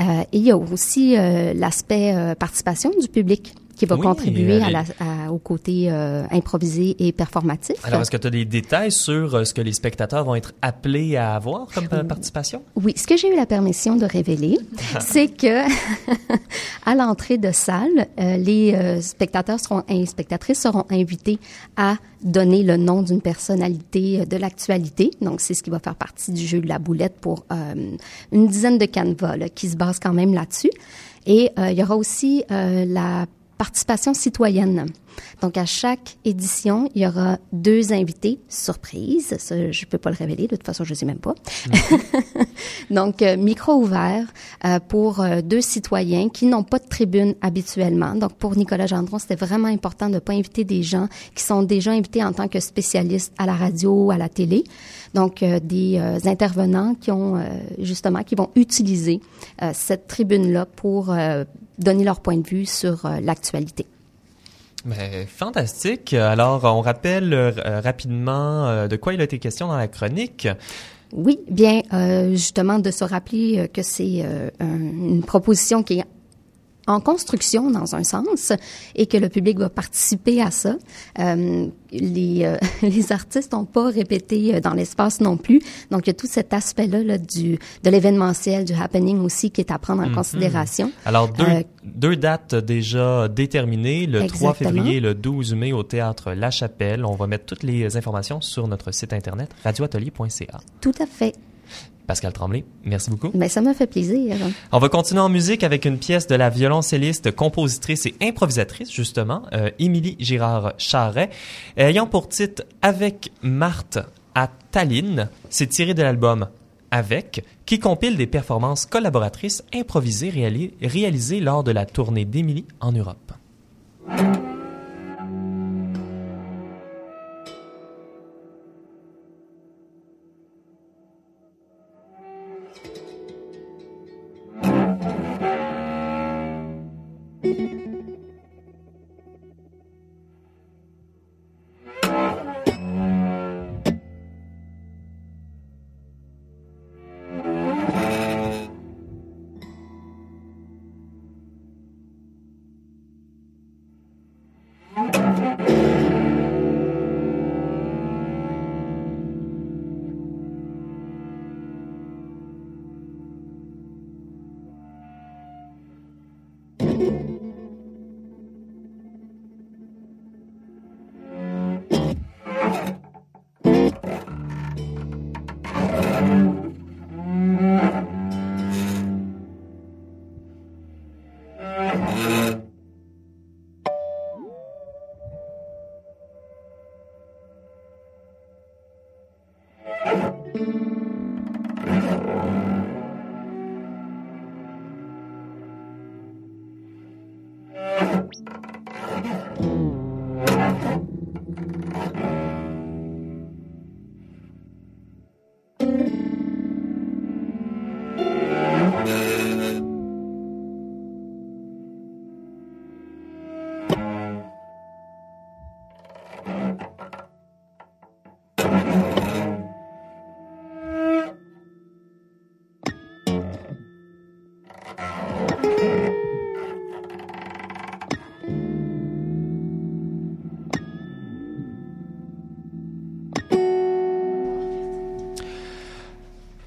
Euh, et il y a aussi euh, l'aspect euh, participation du public qui va contribuer à la, au côté euh, improvisé et performatif.
Alors, est-ce que tu as des détails sur ce que les spectateurs vont être appelés à avoir comme participation?
Oui, ce que j'ai eu la permission de révéler, c'est que à l'entrée de salle, les spectateurs seront et spectatrices seront invités à donner le nom d'une personnalité de l'actualité. Donc, c'est ce qui va faire partie du jeu de la boulette pour une dizaine de canevas là, qui se basent quand même là-dessus. Et euh, il y aura aussi euh, la participation citoyenne. Donc, à chaque édition, il y aura deux invités surprise. Ça, je peux pas le révéler. De toute façon, je sais même pas. Donc, euh, micro ouvert euh, pour euh, deux citoyens qui n'ont pas de tribune habituellement. Donc, pour Nicolas Gendron, c'était vraiment important de ne pas inviter des gens qui sont déjà invités en tant que spécialistes à la radio, ou à la télé. Donc, des intervenants qui ont justement, qui vont utiliser cette tribune-là pour donner leur point de vue sur l'actualité.
Mais fantastique. Alors, on rappelle euh, rapidement euh, de quoi il a été question dans la chronique.
Oui, bien, euh, justement, de se rappeler que c'est une proposition qui est en construction dans un sens et que le public va participer à ça. Euh, les, euh, les artistes n'ont pas répété euh, dans l'espace non plus. Donc, il y a tout cet aspect-là là, du, de l'événementiel, du happening aussi qui est à prendre en mhm. considération.
Alors, deux, deux dates déjà déterminées, le 3 février et le 12 mai au Théâtre La Chapelle. On va mettre toutes les informations sur notre site Internet radioatelier.ca.
Tout à fait.
Pascal Tremblay, merci beaucoup.
Ben, ça m'a fait plaisir.
On va continuer en musique avec une pièce de la violoncelliste, compositrice et improvisatrice, justement, euh, Émilie Girard-Charret, ayant pour titre Avec Marthe à Tallinn. C'est tiré de l'album Avec, qui compile des performances collaboratrices improvisées réalisées lors de la tournée d'Émilie en Europe.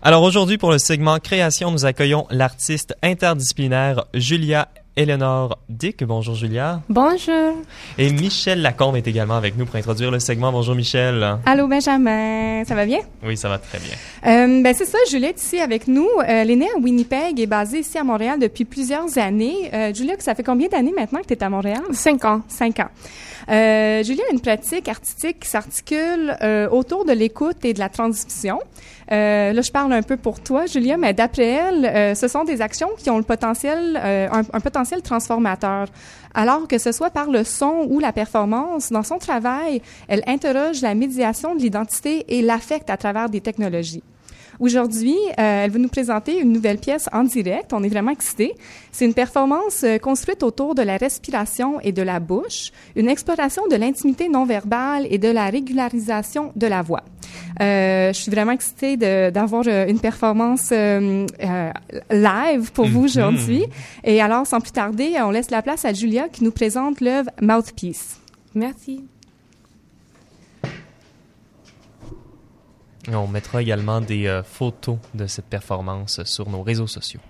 Alors aujourd'hui, pour le segment création, nous accueillons l'artiste interdisciplinaire Julia Eleanor Dick. Bonjour Julia.
Bonjour.
Et Michel Lacombe est également avec nous pour introduire le segment. Bonjour Michel.
Allô Benjamin, ça va bien?
Oui, ça va très bien.
Euh, ben c'est ça, Juliette ici avec nous. Euh, elle est née à Winnipeg et basée ici à Montréal depuis plusieurs années. Euh, Juliette, ça fait combien d'années maintenant que tu es à Montréal?
Cinq ans.
Cinq ans. Euh, Julia a une pratique artistique qui s'articule euh, autour de l'écoute et de la transmission. Euh, là, je parle un peu pour toi, Julia, mais d'après elle, euh, ce sont des actions qui ont le potentiel, euh, un, un, potentiel transformateur. Alors que ce soit par le son ou la performance, dans son travail, elle interroge la médiation de l'identité et l'affect à travers des technologies. Aujourd'hui, euh, elle va nous présenter une nouvelle pièce en direct. On est vraiment excités. C'est une performance euh, construite autour de la respiration et de la bouche, une exploration de l'intimité non verbale et de la régularisation de la voix. Euh, je suis vraiment excitée d'avoir euh, une performance euh, euh, live pour vous
Mhm.
aujourd'hui. Et alors, sans plus tarder, on laisse la place à Julia qui nous présente l'œuvre Mouthpiece.
Merci.
On mettra également des euh, photos de cette performance sur nos réseaux sociaux.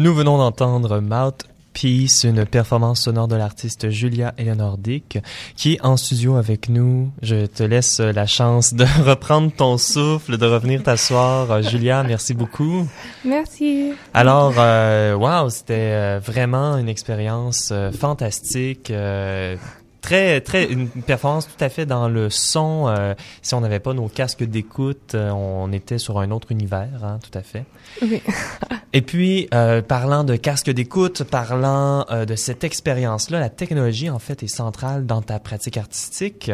Nous venons d'entendre Mouthpiece, une performance sonore de l'artiste Julia Eleanor Dick, qui est en studio avec nous. Je te laisse la chance de reprendre ton souffle, de revenir t'asseoir. Euh, Julia, merci beaucoup.
Merci.
Alors, euh, wow, c'était euh, vraiment une expérience euh, fantastique. euh, Très, très, une performance tout à fait dans le son. euh, si on n'avait pas nos casques d'écoute, euh, on était sur un autre univers, hein, tout à fait.
Oui.
Et puis, euh, parlant de casque d'écoute, parlant euh, de cette expérience-là, la technologie, en fait, est centrale dans ta pratique artistique.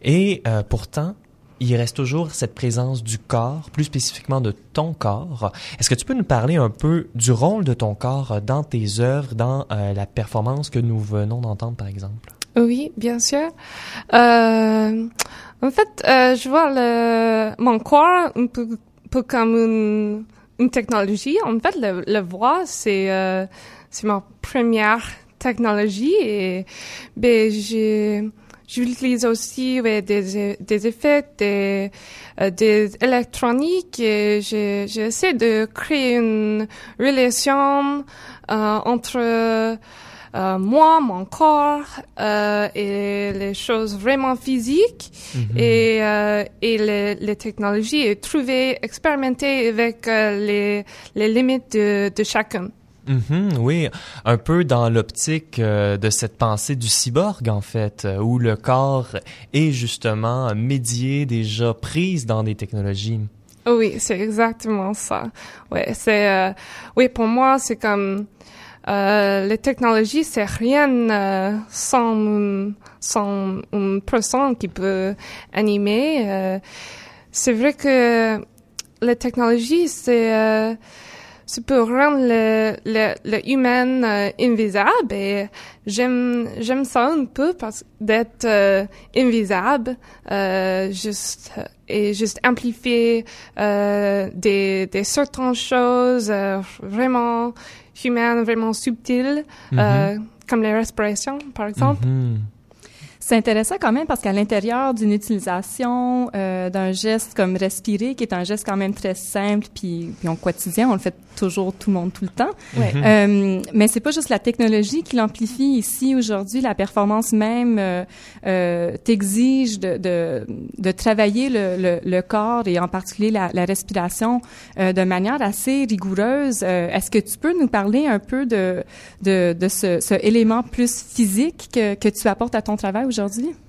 Et euh, pourtant, il reste toujours cette présence du corps, plus spécifiquement de ton corps. Est-ce que tu peux nous parler un peu du rôle de ton corps dans tes œuvres, dans euh, la performance que nous venons d'entendre, par exemple?
Oui, bien sûr. Euh, en fait, euh, je vois le, mon corps un peu, peu comme une, une technologie. En fait, le, le voix, c'est euh, ma première technologie et ben J'utilise aussi ouais, des, des effets, des, euh, des électroniques et j'essaie de créer une relation euh, entre euh, moi, mon corps euh, et les choses vraiment physiques et, euh, et les, les technologies et trouver, expérimenter avec les, les limites de, de chacun.
Mhm, oui, un peu dans l'optique euh, de cette pensée du cyborg, en fait, euh, où le corps est justement médié, déjà prise dans des technologies.
Oui, c'est exactement ça. Ouais, c'est euh, oui pour moi c'est comme euh, les technologies c'est rien euh, sans sans une personne qui peut animer. euh. c'est vrai que les technologies c'est euh, ça peut rendre le, le, le humain euh, invisible et j'aime j'aime ça un peu parce d'être euh, invisible euh, juste euh, et juste amplifier euh, des des certaines choses euh, vraiment humaines vraiment subtiles euh, comme les respirations par exemple
Mhm.
C'est intéressant quand même parce qu'à l'intérieur d'une utilisation euh, d'un geste comme respirer, qui est un geste quand même très simple, puis, puis au quotidien, on le fait toujours tout le monde tout le temps.
Ouais.
Euh, mais c'est pas juste la technologie qui l'amplifie ici aujourd'hui. La performance même euh, euh, t'exige de, de, de travailler le, le, le corps et en particulier la, la respiration euh, de manière assez rigoureuse. Euh, Est-ce que tu peux nous parler un peu de, de, de ce, ce élément plus physique que, que tu apportes à ton travail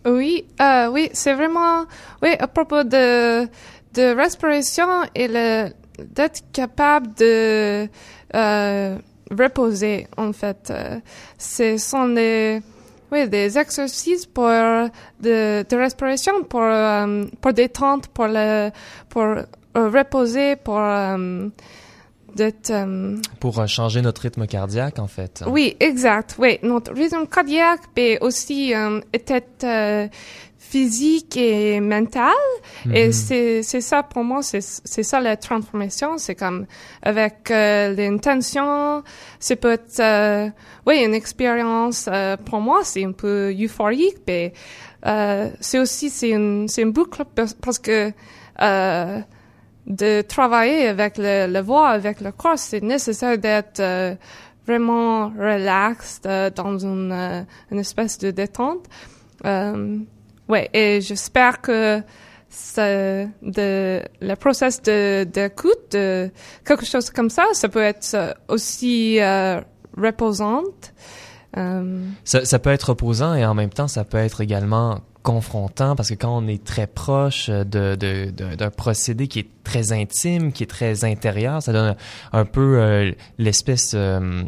Oui, euh, oui, c'est vraiment, oui, à propos de, de respiration et d'être capable de, euh, reposer, en fait. Ce sont des, oui, des exercices pour, de, respiration pour, euh, pour détente, pour pour reposer, pour, euh,
Pour euh, changer notre rythme cardiaque, en fait.
oui, exact. Oui, notre rythme cardiaque, mais aussi euh, peut-être euh, physique et mental. Et
Mhm.
c'est c'est ça pour moi, c'est c'est ça la transformation. C'est comme avec euh, l'intention, c'est peut être euh, oui une expérience euh, pour moi, c'est un peu euphorique, mais euh, c'est aussi c'est une c'est une boucle parce parce que euh, de travailler avec le, le voix, avec le corps, c'est nécessaire d'être euh, vraiment relax euh, dans une, euh, une espèce de détente. Euh, ouais, et j'espère que ça, de, le process de, d'écoute, de quelque chose comme ça, ça peut être aussi euh, reposante. Euh,
Ça, peut être reposant et en même temps, ça peut être également confrontant parce que quand on est très proche d'un procédé qui est très intime, qui est très intérieur, ça donne un peu euh, l'espèce, euh,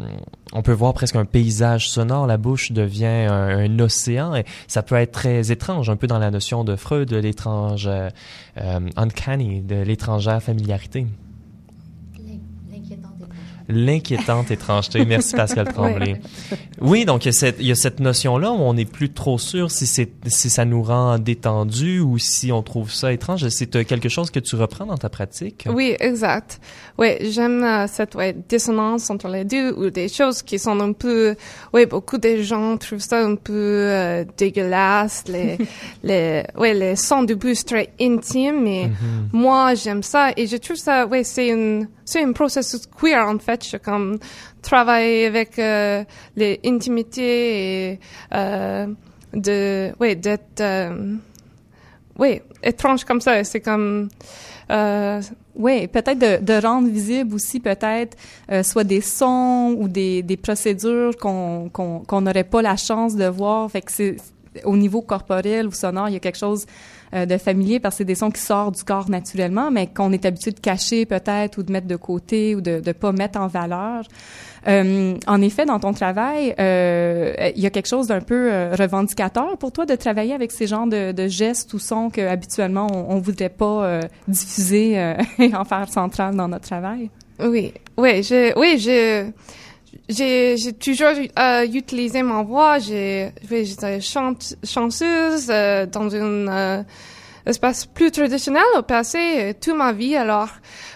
on peut voir presque un paysage sonore, la bouche devient un, océan et ça peut être très étrange, un peu dans la notion de Freud, de l'étrange uncanny, de l'étrangère familiarité. L'inquiétante étrangeté. Merci Pascal Tremblay. Oui, donc il y a cette, il y a cette notion-là où on n'est plus trop sûr si, c'est, si ça nous rend détendu ou si on trouve ça étrange. C'est euh, quelque chose que tu reprends dans ta pratique?
Oui, exact. Oui, j'aime euh, cette ouais, dissonance entre les deux ou des choses qui sont un peu... Oui, beaucoup de gens trouvent ça un peu euh, dégueulasse. Les, les, ouais, les sons de bouche très intimes. Et
Mhm.
moi, j'aime ça. Et je trouve ça... Oui, c'est une, c'est un processus queer, en fait. Comme travailler avec euh, les intimités et euh, de, oui, d'être, euh, oui, étrange comme ça. C'est comme,
euh, oui, peut-être de, de, rendre visible aussi peut-être euh, soit des sons ou des, des procédures qu'on qu'on n'aurait pas la chance de voir. Fait que c'est au niveau corporel ou sonore, il y a quelque chose euh, de familier parce que c'est des sons qui sortent du corps naturellement, mais qu'on est habitué de cacher peut-être ou de mettre de côté ou de ne pas mettre en valeur. Euh, en effet, dans ton travail, euh, il y a quelque chose d'un peu euh, revendicateur pour toi de travailler avec ces genres de, de gestes ou sons que habituellement on, voudrait pas euh, diffuser et en faire central dans notre travail?
Oui, oui, je, oui, je j'ai, j'ai toujours euh, utilisé ma voix. J'ai, j'étais chante, chanteuse euh, dans un euh, espace plus traditionnel au passé euh, toute ma vie. Alors,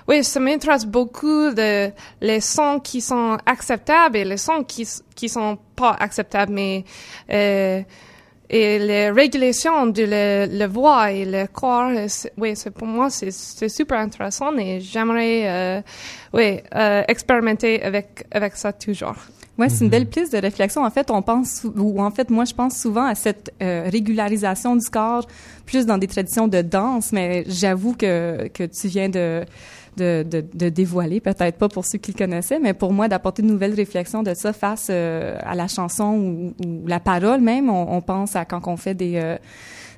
oui, ça m'intéresse beaucoup de les sons qui sont acceptables et les sons qui qui sont pas acceptables, mais euh, et les régulations de la le voix et le corps, oui, c'est pour moi c'est c'est super intéressant et j'aimerais euh, oui euh, expérimenter avec avec ça toujours.
Ouais, c'est une belle piste de réflexion. En fait, on pense, ou en fait, moi, je pense souvent à cette euh, régularisation du corps, plus dans des traditions de danse, mais j'avoue que, que tu viens de, de, de, de dévoiler, peut-être pas pour ceux qui le connaissaient, mais pour moi, d'apporter de nouvelles réflexions de ça face euh, à la chanson ou, ou, la parole même. On, on, pense à quand on fait des... Euh,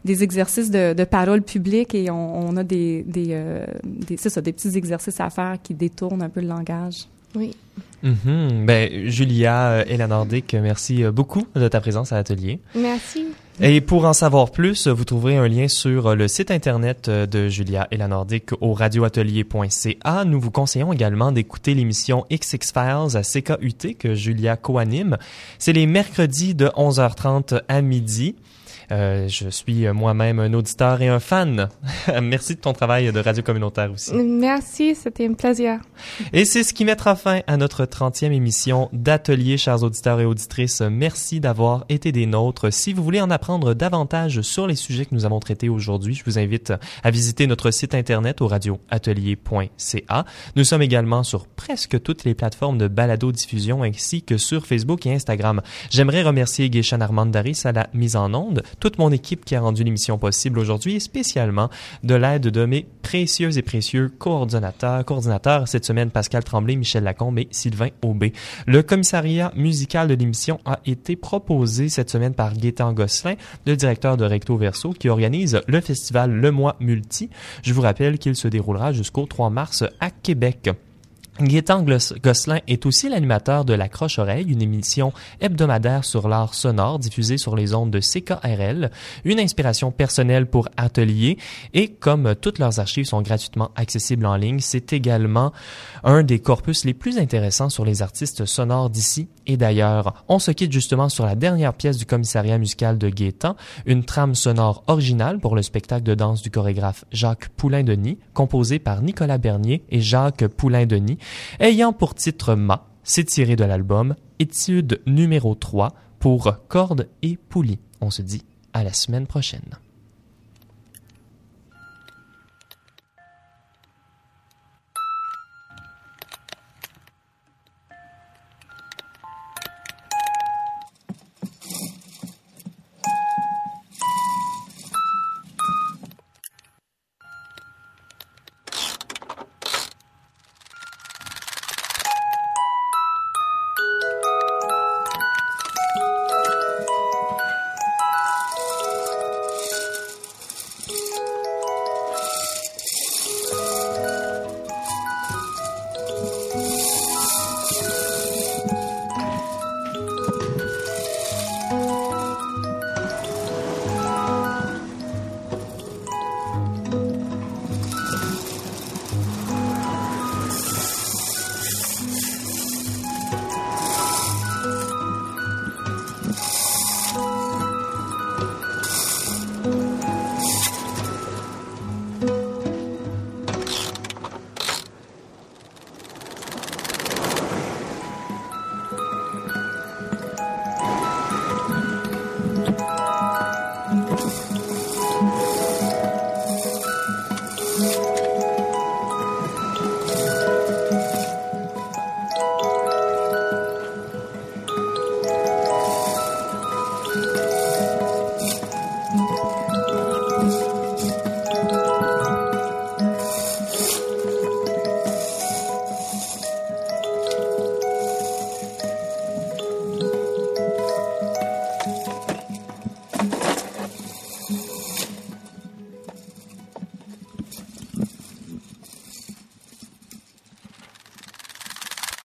des exercices de, de parole publique et on, on a des, des, euh, des ça, des petits exercices à faire qui détournent un peu le langage.
Oui.
Mm -hmm. Ben, Julia et la Nordique, merci beaucoup de ta présence à l'atelier.
Merci.
Et pour en savoir plus, vous trouverez un lien sur le site internet de Julia et la Nordique au radioatelier.ca. Nous vous conseillons également d'écouter l'émission XX Files à CKUT que Julia co-anime. C'est les mercredis de 11h30 à midi. Euh, je suis moi-même un auditeur et un fan. Merci de ton travail de radio communautaire aussi.
Merci, c'était un plaisir.
Et c'est ce qui mettra fin à notre 30e émission d'Atelier, chers auditeurs et auditrices. Merci d'avoir été des nôtres. Si vous voulez en apprendre davantage sur les sujets que nous avons traités aujourd'hui, je vous invite à visiter notre site internet au radioatelier.ca. Nous sommes également sur presque toutes les plateformes de balado-diffusion ainsi que sur Facebook et Instagram. J'aimerais remercier Geishan Armandaris à la mise en onde toute mon équipe qui a rendu l'émission possible aujourd'hui et spécialement de l'aide de mes précieux et précieux coordonnateurs. Coordinateurs cette semaine, Pascal Tremblay, Michel Lacombe et Sylvain Aubé. Le commissariat musical de l'émission a été proposé cette semaine par Gaétan Gosselin, le directeur de Recto Verso, qui organise le festival Le Mois Multi. Je vous rappelle qu'il se déroulera jusqu'au 3 mars à Québec. Gaétan Gosselin est aussi l'animateur de La Croche-Oreille, une émission hebdomadaire sur l'art sonore diffusée sur les ondes de CKRL, une inspiration personnelle pour ateliers et comme toutes leurs archives sont gratuitement accessibles en ligne, c'est également un des corpus les plus intéressants sur les artistes sonores d'ici et d'ailleurs. On se quitte justement sur la dernière pièce du commissariat musical de Gaétan, une trame sonore originale pour le spectacle de danse du chorégraphe Jacques Poulain-Denis, composé par Nicolas Bernier et Jacques Poulain-Denis, ayant pour titre Ma. C'est tiré de l'album Étude numéro 3 pour cordes et poulies. On se dit à la semaine prochaine.